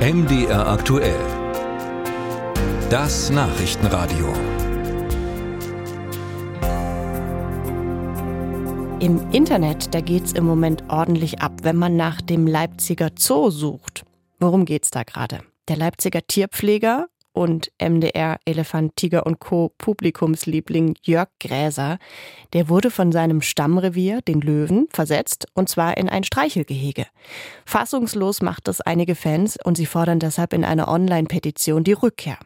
MDR aktuell. Das Nachrichtenradio. Im Internet, da geht's im Moment ordentlich ab, wenn man nach dem Leipziger Zoo sucht. Worum geht's da gerade? Der Leipziger Tierpfleger und MDR Elefant, Tiger und Co. Publikumsliebling Jörg Gräser, der wurde von seinem Stammrevier, den Löwen, versetzt und zwar in ein Streichelgehege. Fassungslos macht es einige Fans und sie fordern deshalb in einer Online-Petition die Rückkehr.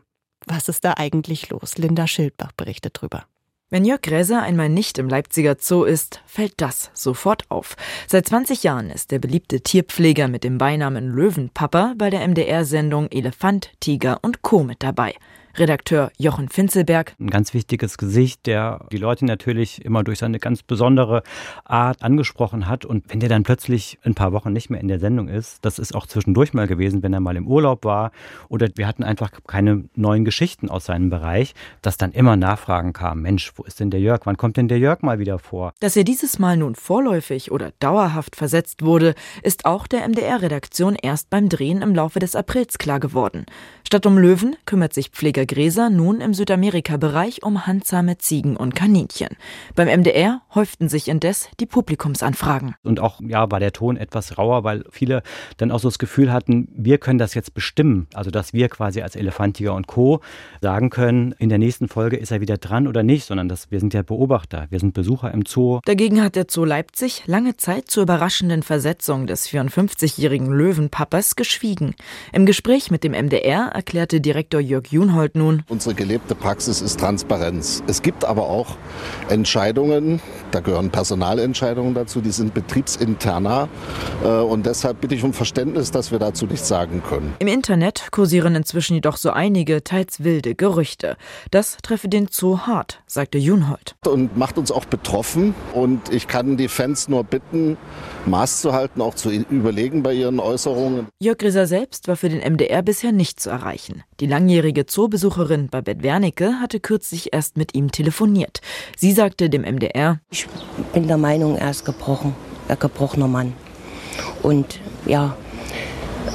Was ist da eigentlich los? Linda Schildbach berichtet drüber. Wenn Jörg Gräser einmal nicht im Leipziger Zoo ist, fällt das sofort auf. Seit 20 Jahren ist der beliebte Tierpfleger mit dem Beinamen Löwenpapa bei der MDR-Sendung Elefant, Tiger und Co. mit dabei. Redakteur Jochen Finzelberg. Ein ganz wichtiges Gesicht, der die Leute natürlich immer durch seine ganz besondere Art angesprochen hat. Und wenn der dann plötzlich ein paar Wochen nicht mehr in der Sendung ist, das ist auch zwischendurch mal gewesen, wenn er mal im Urlaub war oder wir hatten einfach keine neuen Geschichten aus seinem Bereich, dass dann immer Nachfragen kamen. Mensch, wo ist denn der Jörg? Wann kommt denn der Jörg mal wieder vor? Dass er dieses Mal nun vorläufig oder dauerhaft versetzt wurde, ist auch der MDR-Redaktion erst beim Drehen im Laufe des Aprils klar geworden. Statt um Löwen kümmert sich Pfleger Gräser nun im Südamerika-Bereich um handsame Ziegen und Kaninchen. Beim MDR häuften sich indes die Publikumsanfragen. Und auch, ja, war der Ton etwas rauer, weil viele dann auch so das Gefühl hatten, wir können das jetzt bestimmen. Also, dass wir quasi als Elefantiger und Co. sagen können, in der nächsten Folge ist er wieder dran oder nicht, sondern dass wir sind ja Beobachter, wir sind Besucher im Zoo. Dagegen hat der Zoo Leipzig lange Zeit zur überraschenden Versetzung des 54-jährigen Löwenpappers geschwiegen. Im Gespräch mit dem MDR erklärte Direktor Jörg Junhold nun. Unsere gelebte Praxis ist Transparenz. Es gibt aber auch Entscheidungen, da gehören Personalentscheidungen dazu, die sind betriebsinterner. Äh, und deshalb bitte ich um Verständnis, dass wir dazu nichts sagen können. Im Internet kursieren inzwischen jedoch so einige, teils wilde Gerüchte. Das treffe den Zoo hart, sagte Junhold. Und macht uns auch betroffen. Und ich kann die Fans nur bitten, Maß zu halten, auch zu überlegen bei ihren Äußerungen. Jörg Grisser selbst war für den MDR bisher nicht zu erreichen. Die langjährige Zoobesucherin Babette Wernicke hatte kürzlich erst mit ihm telefoniert. Sie sagte dem MDR, ich bin der Meinung, er ist gebrochen, ein gebrochener Mann. Und ja,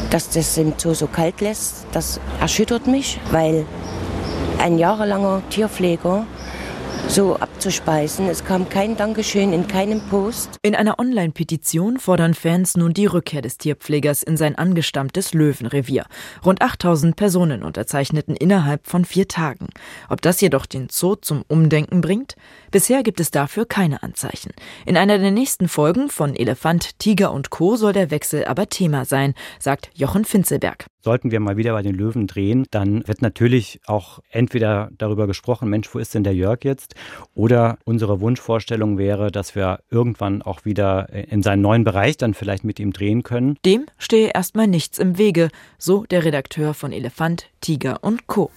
dass das im Zoo so kalt lässt, das erschüttert mich, weil ein jahrelanger Tierpfleger so abzuspeisen. Es kam kein Dankeschön in keinem Post. In einer Online-Petition fordern Fans nun die Rückkehr des Tierpflegers in sein angestammtes Löwenrevier. Rund 8000 Personen unterzeichneten innerhalb von vier Tagen. Ob das jedoch den Zoo zum Umdenken bringt? Bisher gibt es dafür keine Anzeichen. In einer der nächsten Folgen von Elefant, Tiger und Co. soll der Wechsel aber Thema sein, sagt Jochen Finzelberg. Sollten wir mal wieder bei den Löwen drehen, dann wird natürlich auch entweder darüber gesprochen, Mensch, wo ist denn der Jörg jetzt? Oder unsere Wunschvorstellung wäre, dass wir irgendwann auch wieder in seinen neuen Bereich dann vielleicht mit ihm drehen können. Dem stehe erstmal nichts im Wege, so der Redakteur von Elefant, Tiger und Co.